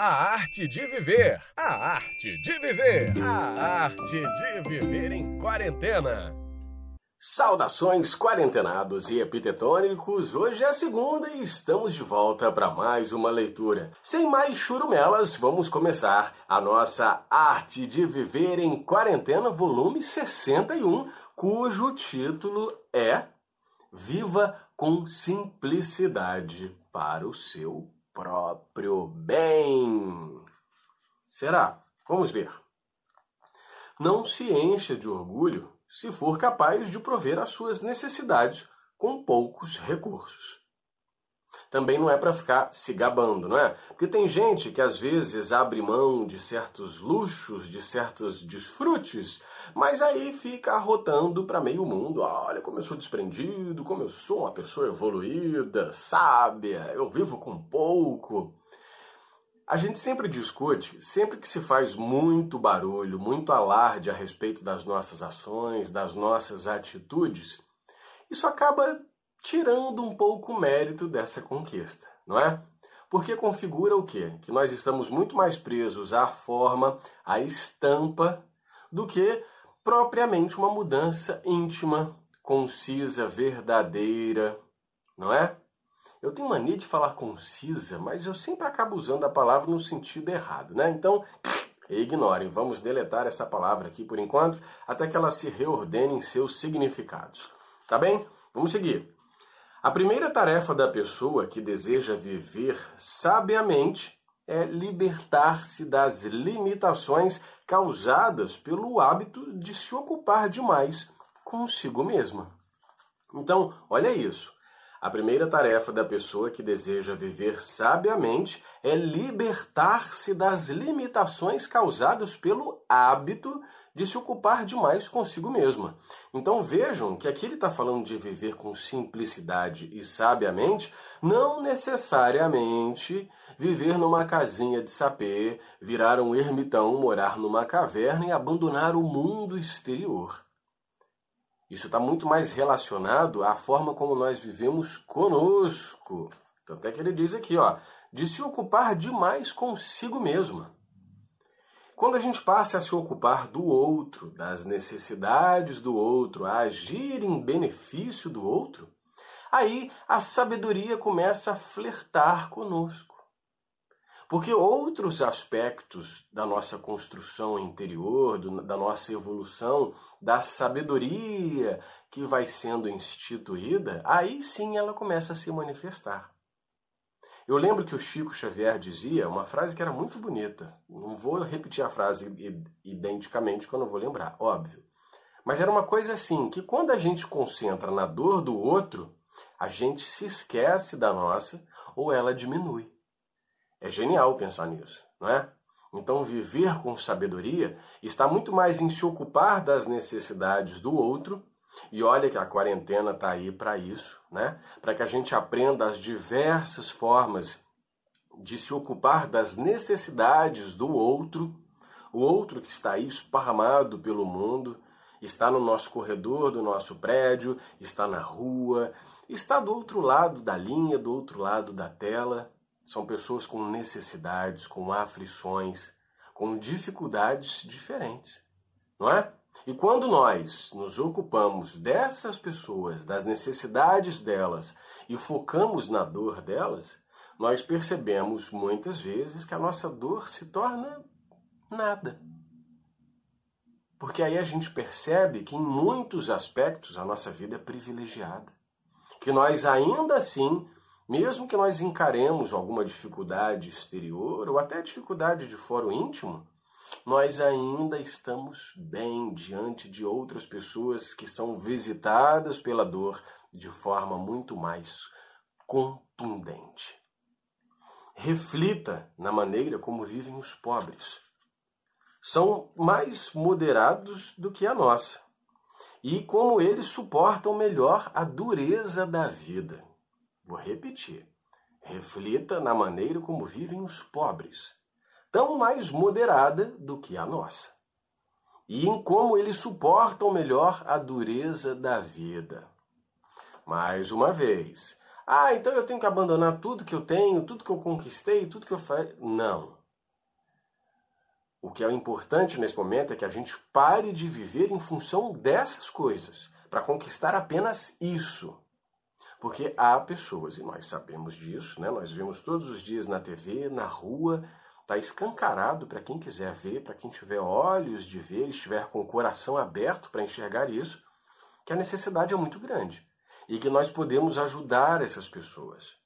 A arte de viver. A arte de viver. A arte de viver em quarentena. Saudações quarentenados e epitetônicos. Hoje é segunda e estamos de volta para mais uma leitura. Sem mais churumelas, vamos começar a nossa Arte de Viver em Quarentena, volume 61, cujo título é Viva com simplicidade para o seu próprio bem. Será? Vamos ver. Não se encha de orgulho se for capaz de prover as suas necessidades com poucos recursos. Também não é para ficar se gabando, não é? Porque tem gente que às vezes abre mão de certos luxos, de certos desfrutes, mas aí fica arrotando para meio mundo: olha como eu sou desprendido, como eu sou uma pessoa evoluída, sábia, eu vivo com pouco. A gente sempre discute, sempre que se faz muito barulho, muito alarde a respeito das nossas ações, das nossas atitudes, isso acaba tirando um pouco o mérito dessa conquista, não é? Porque configura o quê? Que nós estamos muito mais presos à forma, à estampa, do que propriamente uma mudança íntima, concisa, verdadeira, não é? Eu tenho mania de falar concisa, mas eu sempre acabo usando a palavra no sentido errado, né? Então, ignorem, vamos deletar essa palavra aqui por enquanto, até que ela se reordene em seus significados. Tá bem? Vamos seguir. A primeira tarefa da pessoa que deseja viver sabiamente é libertar-se das limitações causadas pelo hábito de se ocupar demais consigo mesma. Então, olha isso. A primeira tarefa da pessoa que deseja viver sabiamente é libertar-se das limitações causadas pelo hábito de se ocupar demais consigo mesma. Então vejam que aqui ele está falando de viver com simplicidade e sabiamente, não necessariamente viver numa casinha de sapê, virar um ermitão, morar numa caverna e abandonar o mundo exterior. Isso está muito mais relacionado à forma como nós vivemos conosco. Tanto é que ele diz aqui, ó, de se ocupar demais consigo mesma. Quando a gente passa a se ocupar do outro, das necessidades do outro, a agir em benefício do outro, aí a sabedoria começa a flertar conosco. Porque outros aspectos da nossa construção interior, do, da nossa evolução, da sabedoria que vai sendo instituída, aí sim ela começa a se manifestar. Eu lembro que o Chico Xavier dizia uma frase que era muito bonita. Não vou repetir a frase identicamente, que eu não vou lembrar, óbvio. Mas era uma coisa assim: que quando a gente concentra na dor do outro, a gente se esquece da nossa ou ela diminui. É genial pensar nisso, não é? Então, viver com sabedoria está muito mais em se ocupar das necessidades do outro. E olha que a quarentena está aí para isso, né? Para que a gente aprenda as diversas formas de se ocupar das necessidades do outro, o outro que está aí esparramado pelo mundo, está no nosso corredor do nosso prédio, está na rua, está do outro lado da linha, do outro lado da tela. São pessoas com necessidades, com aflições, com dificuldades diferentes, não é? E quando nós nos ocupamos dessas pessoas, das necessidades delas e focamos na dor delas, nós percebemos muitas vezes que a nossa dor se torna nada. Porque aí a gente percebe que em muitos aspectos a nossa vida é privilegiada. Que nós ainda assim mesmo que nós encaremos alguma dificuldade exterior ou até dificuldade de foro íntimo, nós ainda estamos bem diante de outras pessoas que são visitadas pela dor de forma muito mais contundente. Reflita na maneira como vivem os pobres. São mais moderados do que a nossa. E como eles suportam melhor a dureza da vida. Vou repetir. Reflita na maneira como vivem os pobres, tão mais moderada do que a nossa, e em como eles suportam melhor a dureza da vida. Mais uma vez, ah, então eu tenho que abandonar tudo que eu tenho, tudo que eu conquistei, tudo que eu faço. Não, O que é importante nesse momento é que a gente pare de viver em função dessas coisas, para conquistar apenas isso. Porque há pessoas, e nós sabemos disso, né? nós vemos todos os dias na TV, na rua, está escancarado para quem quiser ver, para quem tiver olhos de ver, estiver com o coração aberto para enxergar isso, que a necessidade é muito grande e que nós podemos ajudar essas pessoas.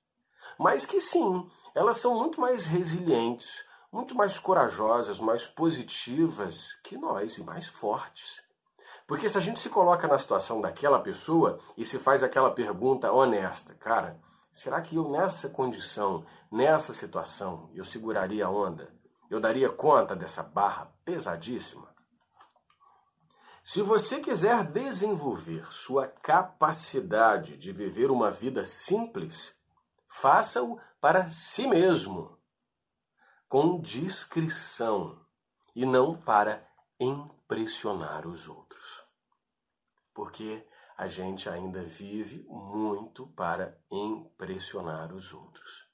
Mas que sim, elas são muito mais resilientes, muito mais corajosas, mais positivas que nós e mais fortes. Porque se a gente se coloca na situação daquela pessoa e se faz aquela pergunta honesta, cara, será que eu nessa condição, nessa situação, eu seguraria a onda? Eu daria conta dessa barra pesadíssima? Se você quiser desenvolver sua capacidade de viver uma vida simples, faça-o para si mesmo, com discrição e não para impressionar os outros. Porque a gente ainda vive muito para impressionar os outros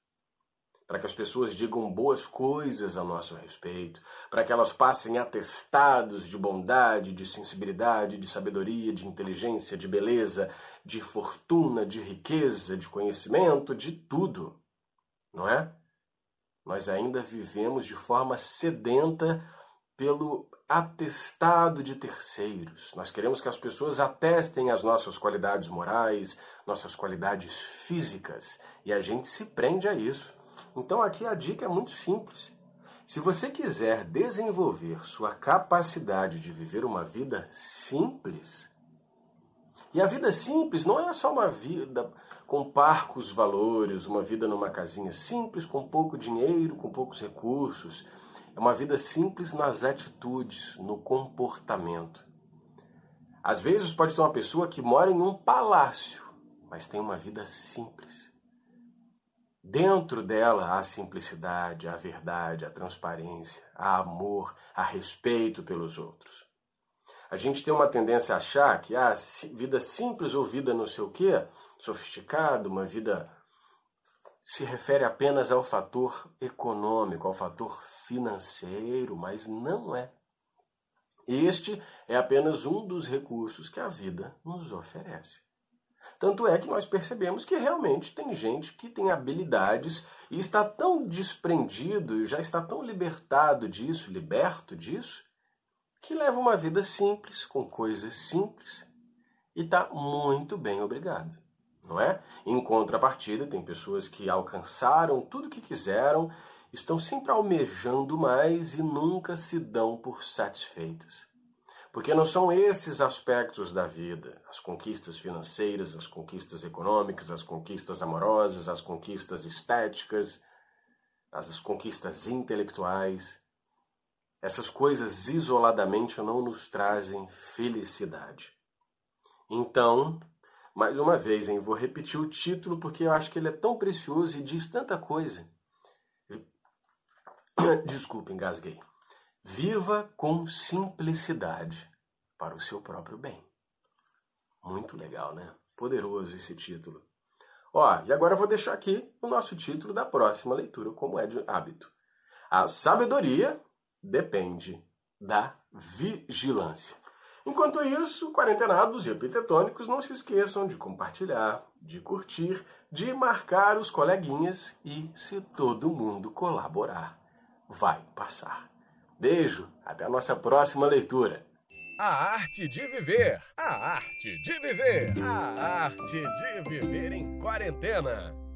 para que as pessoas digam boas coisas a nosso respeito, para que elas passem atestados de bondade, de sensibilidade, de sabedoria, de inteligência, de beleza, de fortuna, de riqueza, de conhecimento, de tudo. Não é? Nós ainda vivemos de forma sedenta pelo atestado de terceiros. Nós queremos que as pessoas atestem as nossas qualidades morais, nossas qualidades físicas, e a gente se prende a isso. Então aqui a dica é muito simples. Se você quiser desenvolver sua capacidade de viver uma vida simples, e a vida simples não é só uma vida com parcos valores, uma vida numa casinha simples, com pouco dinheiro, com poucos recursos. É uma vida simples nas atitudes, no comportamento. Às vezes pode ter uma pessoa que mora em um palácio, mas tem uma vida simples. Dentro dela há simplicidade, a verdade, a transparência, há amor, há respeito pelos outros. A gente tem uma tendência a achar que a ah, vida simples ou vida não sei o quê, sofisticada, uma vida se refere apenas ao fator econômico, ao fator financeiro, mas não é. Este é apenas um dos recursos que a vida nos oferece. Tanto é que nós percebemos que realmente tem gente que tem habilidades e está tão desprendido, já está tão libertado disso, liberto disso, que leva uma vida simples, com coisas simples, e está muito bem, obrigado. Não é? Em contrapartida, tem pessoas que alcançaram tudo o que quiseram, estão sempre almejando mais e nunca se dão por satisfeitas. Porque não são esses aspectos da vida, as conquistas financeiras, as conquistas econômicas, as conquistas amorosas, as conquistas estéticas, as conquistas intelectuais. Essas coisas isoladamente não nos trazem felicidade. Então, mais uma vez, hein, vou repetir o título porque eu acho que ele é tão precioso e diz tanta coisa. Desculpe, engasguei. Viva com simplicidade para o seu próprio bem. Muito legal, né? Poderoso esse título. Ó, e agora eu vou deixar aqui o nosso título da próxima leitura, como é de hábito. A sabedoria depende da vigilância. Enquanto isso, quarentenados e epitetônicos, não se esqueçam de compartilhar, de curtir, de marcar os coleguinhas e, se todo mundo colaborar, vai passar. Beijo, até a nossa próxima leitura. A arte de viver, a arte de viver, a arte de viver em quarentena.